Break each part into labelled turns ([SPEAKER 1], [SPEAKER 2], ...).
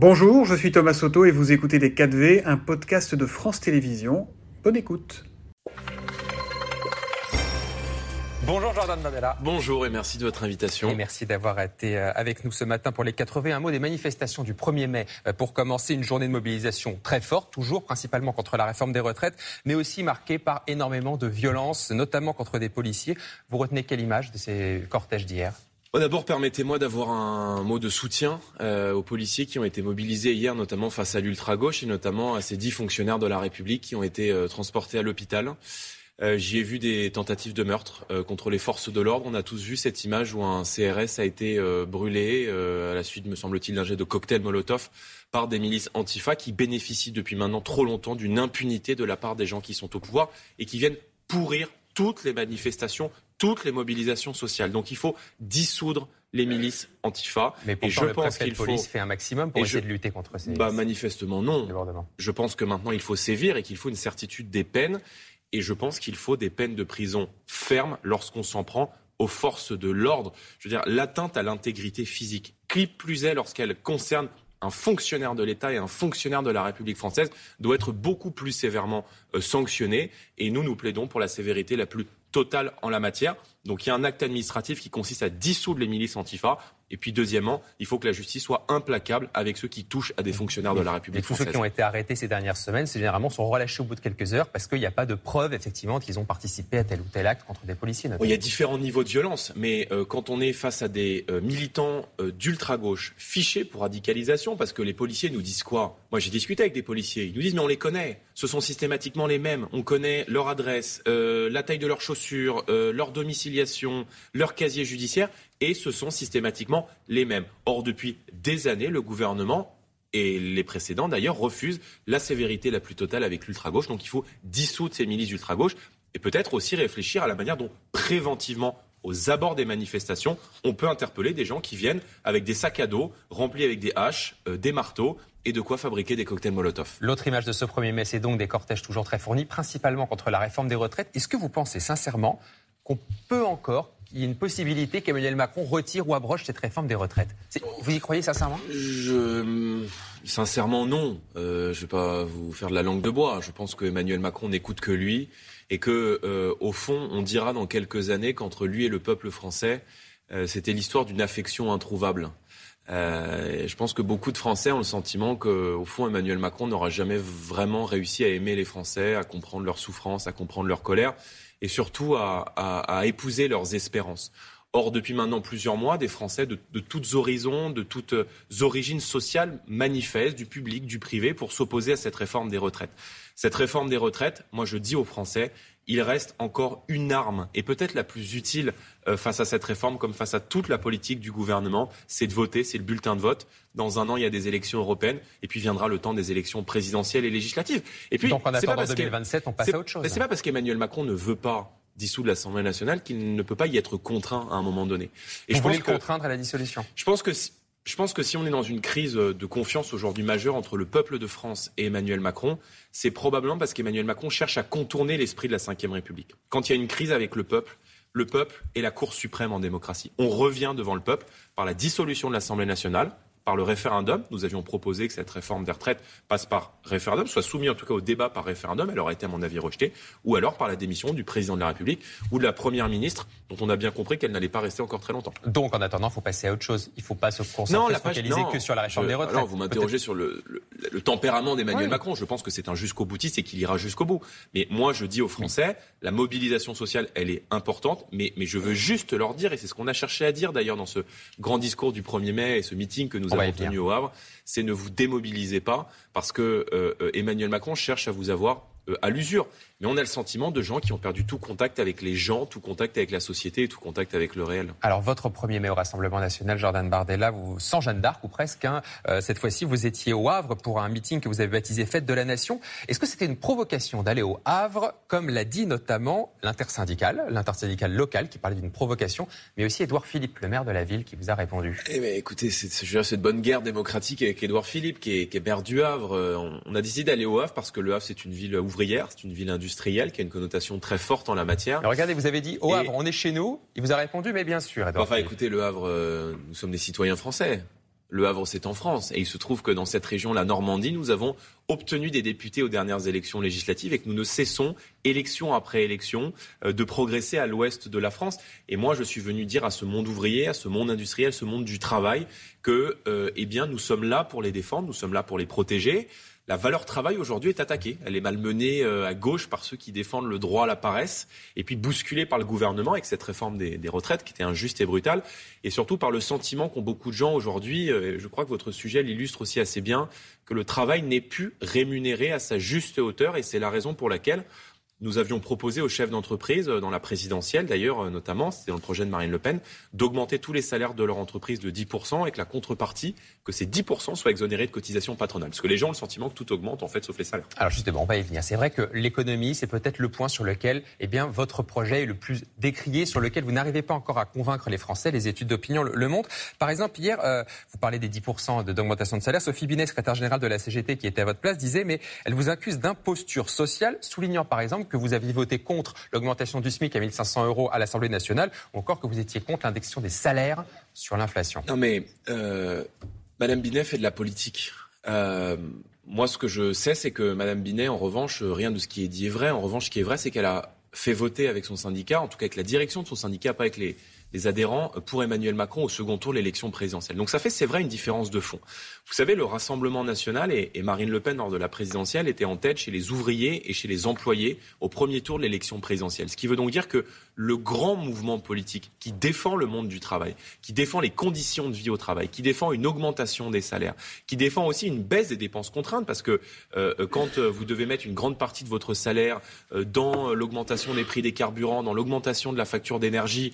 [SPEAKER 1] Bonjour, je suis Thomas Soto et vous écoutez Les 4V, un podcast de France Télévisions. Bonne écoute.
[SPEAKER 2] Bonjour Jordan Bardella.
[SPEAKER 3] Bonjour et merci de votre invitation.
[SPEAKER 2] Et merci d'avoir été euh, avec nous ce matin pour les 80. Un mot des manifestations du 1er mai euh, pour commencer une journée de mobilisation très forte, toujours principalement contre la réforme des retraites, mais aussi marquée par énormément de violences, notamment contre des policiers. Vous retenez quelle image de ces cortèges d'hier?
[SPEAKER 3] D'abord, permettez-moi d'avoir un mot de soutien euh, aux policiers qui ont été mobilisés hier, notamment face à l'ultra-gauche et notamment à ces dix fonctionnaires de la République qui ont été transportés à l'hôpital. Euh, j'y ai vu des tentatives de meurtre euh, contre les forces de l'ordre. On a tous vu cette image où un CRS a été euh, brûlé à la suite, me semble-t-il, d'un jet de cocktail Molotov par des milices antifa qui bénéficient depuis maintenant trop longtemps d'une impunité de la part des gens qui sont au pouvoir et qui viennent pourrir toutes les manifestations, toutes les mobilisations sociales. Donc il faut dissoudre les milices antifa.
[SPEAKER 2] Mais pourtant, et je le pense qu'il police fait un maximum pour essayer de lutter contre ces.
[SPEAKER 3] Bah, manifestement non. Je pense que maintenant il faut sévir et qu'il faut une certitude des peines. Et je pense qu'il faut des peines de prison fermes lorsqu'on s'en prend aux forces de l'ordre. Je veux dire, l'atteinte à l'intégrité physique, qui plus est lorsqu'elle concerne un fonctionnaire de l'État et un fonctionnaire de la République française, doit être beaucoup plus sévèrement euh, sanctionné. Et nous, nous plaidons pour la sévérité la plus totale en la matière. Donc il y a un acte administratif qui consiste à dissoudre les milices antifa. Et puis deuxièmement, il faut que la justice soit implacable avec ceux qui touchent à des fonctionnaires de la République
[SPEAKER 2] française.
[SPEAKER 3] tous
[SPEAKER 2] ceux qui ont été arrêtés ces dernières semaines, c'est généralement sont relâchés au bout de quelques heures parce qu'il n'y a pas de preuve effectivement qu'ils ont participé à tel ou tel acte contre des policiers.
[SPEAKER 3] il y a différents niveaux de violence, mais euh, quand on est face à des euh, militants euh, d'ultra gauche fichés pour radicalisation, parce que les policiers nous disent quoi? Moi, j'ai discuté avec des policiers, ils nous disent mais on les connaît, ce sont systématiquement les mêmes, on connaît leur adresse, la taille de leurs chaussures, leur domiciliation, leur casier judiciaire, et ce sont systématiquement les mêmes. Or, depuis des années, le gouvernement et les précédents d'ailleurs refusent la sévérité la plus totale avec l'ultra-gauche. Donc il faut dissoudre ces milices ultra-gauche et peut-être aussi réfléchir à la manière dont préventivement aux abords des manifestations, on peut interpeller des gens qui viennent avec des sacs à dos remplis avec des haches, euh, des marteaux et de quoi fabriquer des cocktails Molotov.
[SPEAKER 2] L'autre image de ce 1er mai, c'est donc des cortèges toujours très fournis, principalement contre la réforme des retraites. Est-ce que vous pensez sincèrement qu'on peut encore qu'il y ait une possibilité qu'Emmanuel Macron retire ou abroge cette réforme des retraites. Vous y croyez sincèrement?
[SPEAKER 3] Je... Sincèrement, non. Euh, je ne vais pas vous faire de la langue de bois. Je pense que Emmanuel Macron n'écoute que lui et que, euh, au fond, on dira dans quelques années qu'entre lui et le peuple français, euh, c'était l'histoire d'une affection introuvable. je pense que beaucoup de Français ont le sentiment qu'au fond, Emmanuel Macron n'aura jamais vraiment réussi à aimer les Français, à comprendre leurs souffrances, à comprendre leur colère et surtout à, épouser leurs espérances. Or, depuis maintenant plusieurs mois, des Français de, de toutes horizons, de toutes origines sociales manifestent, du public, du privé, pour s'opposer à cette réforme des retraites. Cette réforme des retraites, moi je dis aux Français, il reste encore une arme, et peut-être la plus utile euh, face à cette réforme, comme face à toute la politique du gouvernement, c'est de voter, c'est le bulletin de vote. Dans un an, il y a des élections européennes, et puis viendra le temps des élections présidentielles et législatives. Et puis,
[SPEAKER 2] Donc en attendant 2027, on passe à autre chose.
[SPEAKER 3] Mais c'est pas parce qu'Emmanuel Macron ne veut pas dissoudre l'Assemblée nationale qu'il ne peut pas y être contraint à un moment donné.
[SPEAKER 2] Et Vous je voulez le contraindre à la dissolution
[SPEAKER 3] Je pense que je pense que si on est dans une crise de confiance aujourd'hui majeure entre le peuple de France et Emmanuel Macron, c'est probablement parce qu'Emmanuel Macron cherche à contourner l'esprit de la Ve République. Quand il y a une crise avec le peuple, le peuple est la Cour suprême en démocratie. On revient devant le peuple par la dissolution de l'Assemblée nationale, par le référendum. Nous avions proposé que cette réforme des retraites passe par référendum, soit soumise en tout cas au débat par référendum. Elle aurait été, à mon avis, rejetée. Ou alors par la démission du président de la République ou de la première ministre, dont on a bien compris qu'elle n'allait pas rester encore très longtemps.
[SPEAKER 2] Donc, en attendant, il faut passer à autre chose. Il ne faut pas se concentrer, se focaliser que sur la réforme des retraites.
[SPEAKER 3] vous m'interrogez sur le, tempérament d'Emmanuel Macron. Je pense que c'est un jusqu'au boutiste et qu'il ira jusqu'au bout. Mais moi, je dis aux Français, la mobilisation sociale, elle est importante, mais, mais je veux juste leur dire, et c'est ce qu'on a cherché à dire d'ailleurs dans ce grand discours du 1er mai et ce meeting que nous avons au Havre, c'est ne vous démobilisez pas parce que euh, euh, Emmanuel Macron cherche à vous avoir euh, à l'usure. Mais on a le sentiment de gens qui ont perdu tout contact avec les gens, tout contact avec la société et tout contact avec le réel.
[SPEAKER 2] Alors, votre premier mai au Rassemblement national, Jordan Bardella, vous, sans Jeanne d'Arc ou presque, hein, euh, cette fois-ci, vous étiez au Havre pour un meeting que vous avez baptisé Fête de la Nation. Est-ce que c'était une provocation d'aller au Havre, comme l'a dit notamment l'intersyndicale, l'intersyndicale locale qui parlait d'une provocation, mais aussi Édouard Philippe, le maire de la ville, qui vous a répondu?
[SPEAKER 3] Eh bien, écoutez, c'est cette bonne guerre démocratique avec Édouard Philippe, qui est, qui est maire du Havre. On, on a décidé d'aller au Havre parce que le Havre, c'est une ville ouvrière, c'est une ville industrielle qui a une connotation très forte en la matière.
[SPEAKER 2] regardez, vous avez dit au Havre, on est chez nous. Il vous a répondu, mais bien sûr.
[SPEAKER 3] enfin, écoutez, le Havre, euh, nous sommes des citoyens français. Le Havre, c'est en France. Et il se trouve que dans cette région, la Normandie, nous avons obtenu des députés aux dernières élections législatives et que nous ne cessons, élection après élection, euh, de progresser à l'ouest de la France. Et moi, je suis venu dire à ce monde ouvrier, à ce monde industriel, ce monde du travail, que, euh, eh bien, nous sommes là pour les défendre, nous sommes là pour les protéger la valeur travail aujourd'hui est attaquée. Elle est malmenée euh, à gauche par ceux qui défendent le droit à la paresse, et puis bousculée par le gouvernement avec cette réforme des, retraites qui était injuste et brutale, et surtout par le sentiment qu'ont beaucoup de gens aujourd'hui. Euh, je crois que votre sujet l'illustre aussi assez bien que le travail n'est plus rémunéré à sa juste hauteur, et c'est la raison pour laquelle nous avions proposé aux chefs d'entreprise, euh, dans la présidentielle d'ailleurs euh, notamment, c'était dans le projet de Marine Le Pen, d'augmenter tous les salaires de leur entreprise de 10% avec la contrepartie que ces 10% soient exonérés de cotisations patronales. Parce que les gens ont le sentiment que tout augmente en fait sauf les salaires.
[SPEAKER 2] Alors justement, on va y venir. C'est vrai que l'économie, c'est peut-être le point sur lequel eh bien, votre projet est le plus décrié, sur lequel vous n'arrivez pas encore à convaincre les Français. Les études d'opinion le, montrent. Par exemple, hier, euh, vous parlez des 10% d'augmentation de salaire. Sophie Binet, secrétaire générale de la CGT qui était à votre place, disait, mais elle vous accuse d'imposture sociale, soulignant par exemple que vous aviez voté contre l'augmentation du SMIC à 1500 euros à l'Assemblée nationale, ou encore que vous étiez contre l'indexation des salaires sur l'inflation.
[SPEAKER 3] Non mais euh, Madame Binet fait de la politique. Euh, moi, ce que je sais, c'est que Madame Binet, en revanche, rien de ce qui est dit est vrai. En revanche, ce qui est vrai, c'est qu'elle a fait voter avec son syndicat, en tout cas avec la direction de son syndicat, pas avec les, les adhérents pour Emmanuel Macron au second tour de l'élection présidentielle. Donc ça fait, c'est vrai, une différence de fond. Vous savez, le Rassemblement national et, Marine Le Pen, lors de la présidentielle, étaient en tête chez les ouvriers et chez les employés au premier tour de l'élection présidentielle. Ce qui veut donc dire que le grand mouvement politique qui défend le monde du travail, qui défend les conditions de vie au travail, qui défend une augmentation des salaires, qui défend aussi une baisse des dépenses contraintes, parce que euh, quand euh, vous devez mettre une grande partie de votre salaire euh, dans l'augmentation des prix des carburants, dans l'augmentation de la facture d'énergie,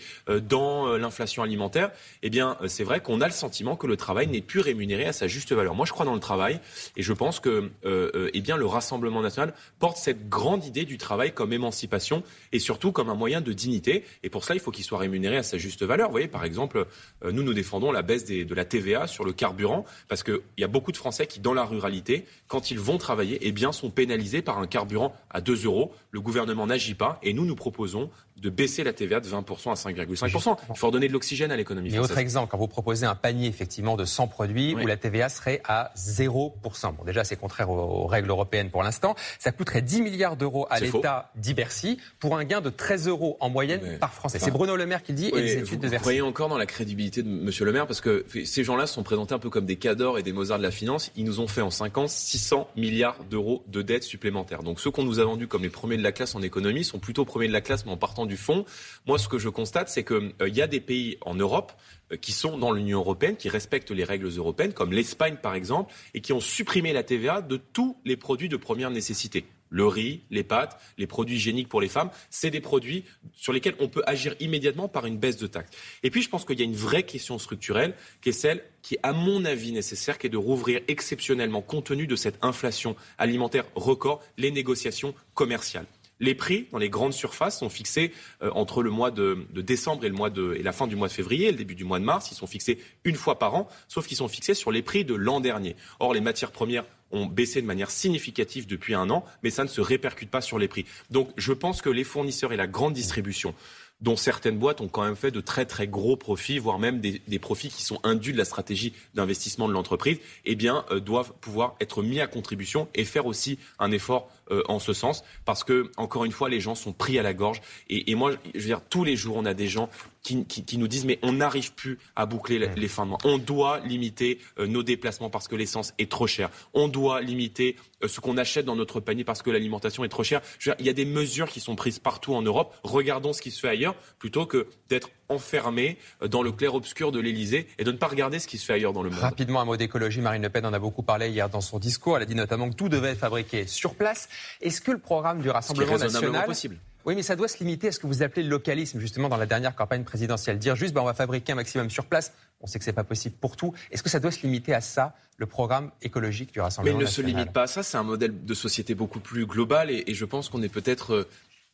[SPEAKER 3] dans euh, l'inflation alimentaire, eh bien, euh, c'est vrai qu'on a le sentiment que le travail n'est plus rémunéré à sa juste valeur. Moi, je crois dans le travail et je pense que euh, eh bien, le Rassemblement national porte cette grande idée du travail comme émancipation et surtout comme un moyen de dignité. Et pour cela, il faut qu'il soit rémunéré à sa juste valeur. Vous voyez, par exemple, nous, nous défendons la baisse de la TVA sur le carburant parce qu'il y a beaucoup de Français qui, dans la ruralité, quand ils vont travailler, eh bien, sont pénalisés par un carburant à 2 euros. Le gouvernement n'agit pas et nous, nous proposons de baisser la TVA de 20% à 5,5%. Il faut redonner de l'oxygène à l'économie
[SPEAKER 2] française. autre exemple, quand vous proposez un panier effectivement de 100 produits où la TVA serait à 0%. Bon, déjà, c'est contraire aux, règles européennes pour l'instant. Ça coûterait 10 milliards d'euros à l'État d'Ibercy pour un gain de 13 euros en moyenne par Français. c'est Bruno Le Maire qui le dit et les études de Vous
[SPEAKER 3] croyez encore dans la crédibilité de M. Le Maire parce que ces gens-là sont présentés un peu comme des cadors et des Mozart de la finance. Ils nous ont fait en 5 ans 600 milliards d'euros de dettes supplémentaires. Donc ceux qu'on nous a vendus comme les premiers de la classe en économie sont plutôt premiers de la classe mais en partant du fond. Moi, ce que je constate, c'est qu'il euh, y a des pays en Europe euh, qui sont dans l'Union européenne, qui respectent les règles européennes, comme l'Espagne par exemple, et qui ont supprimé la TVA de tous les produits de première nécessité. Le riz, les pâtes, les produits hygiéniques pour les femmes, c'est des produits sur lesquels on peut agir immédiatement par une baisse de taxes. Et puis je pense qu'il y a une vraie question structurelle qui est celle qui est à mon avis nécessaire, qui est de rouvrir exceptionnellement, compte tenu de cette inflation alimentaire record, les négociations commerciales. Les prix dans les grandes surfaces sont fixés euh, entre le mois de, décembre et, et la fin du mois de février, le début du mois de mars. Ils sont fixés une fois par an, sauf qu'ils sont fixés sur les prix de l'an dernier. Or, les matières premières ont baissé de manière significative depuis un an, mais ça ne se répercute pas sur les prix. Donc, je pense que les fournisseurs et la grande distribution dont certaines boîtes ont quand même fait de très très gros profits, voire même des, profits qui sont induits de la stratégie d'investissement de l'entreprise, eh bien, euh, doivent pouvoir être mis à contribution et faire aussi un effort euh, en ce sens, parce que encore une fois, les gens sont pris à la gorge. Et, moi, je veux dire, tous les jours, on a des gens qui, nous disent mais on n'arrive plus à boucler les fins de mois. On doit limiter euh, nos déplacements parce que l'essence est trop chère. On doit limiter euh, ce qu'on achète dans notre panier parce que l'alimentation est trop chère. Je veux dire, il y a des mesures qui sont prises partout en Europe. Regardons ce qui se fait ailleurs plutôt que d'être enfermé dans le clair-obscur de l'Elysée et de ne pas regarder ce qui se fait ailleurs dans le monde.
[SPEAKER 2] Rapidement, un mot d'écologie. Marine Le Pen en a beaucoup parlé hier dans son discours. Elle a dit notamment que tout devait être fabriqué sur place. Est-ce que le programme du Rassemblement national...
[SPEAKER 3] possible.
[SPEAKER 2] Oui, mais ça doit se limiter à ce que vous appelez le localisme, justement, dans la dernière campagne présidentielle. Dire juste, ben, on va fabriquer un maximum sur place. On sait que c'est pas possible pour tout. Est-ce que ça doit se limiter à ça, le programme écologique du Rassemblement
[SPEAKER 3] national
[SPEAKER 2] Mais il
[SPEAKER 3] ne se limite pas à ça. C'est un modèle de société beaucoup plus global et, et je pense qu'on est peut-être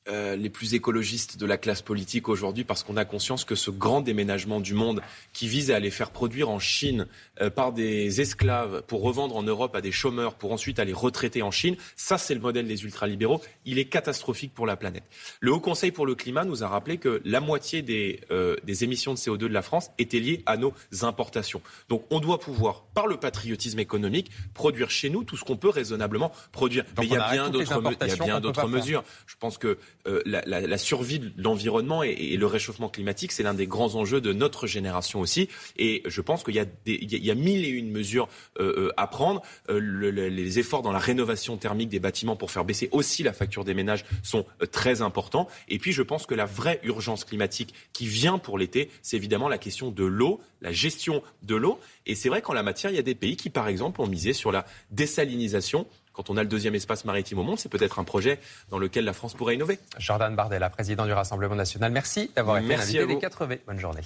[SPEAKER 3] euh, les plus écologistes de la classe politique aujourd'hui parce qu'on a conscience que ce grand déménagement du monde qui vise à aller faire produire en Chine euh, par des esclaves pour revendre en Europe à des chômeurs pour ensuite aller retraiter en Chine, ça c'est le modèle des ultralibéraux. Il est catastrophique pour la planète. Le Haut Conseil pour le climat nous a rappelé que la moitié des, euh, des émissions de CO2 de la France étaient liées à nos importations. Donc on doit pouvoir, par le patriotisme économique, produire chez nous tout ce qu'on peut raisonnablement produire. Mais il y a bien d'autres mesures. Je pense que euh, la, survie de l'environnement et, le réchauffement climatique, c'est l'un des grands enjeux de notre génération aussi. Et je pense qu'il y a, y a mille et une mesures euh, euh, à prendre. les efforts dans la rénovation thermique des bâtiments pour faire baisser aussi la facture des ménages sont très importants. Et puis, je pense que la vraie urgence climatique qui vient pour l'été, c'est évidemment la question de l'eau, la gestion de l'eau. Et c'est vrai qu'en la matière, il y a des pays qui, par exemple, ont misé sur la désalinisation quand on a le deuxième espace maritime au monde, c'est peut-être un projet dans lequel la France pourrait innover.
[SPEAKER 2] Jordan Bardella, président du Rassemblement national, merci d'avoir été l'invité des 4V. Bonne journée.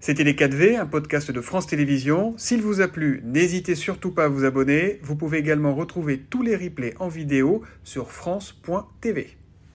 [SPEAKER 1] C'était Les 4V, un podcast de France Télévisions. S'il vous a plu, n'hésitez surtout pas à vous abonner. Vous pouvez également retrouver tous les replays en vidéo sur France.tv.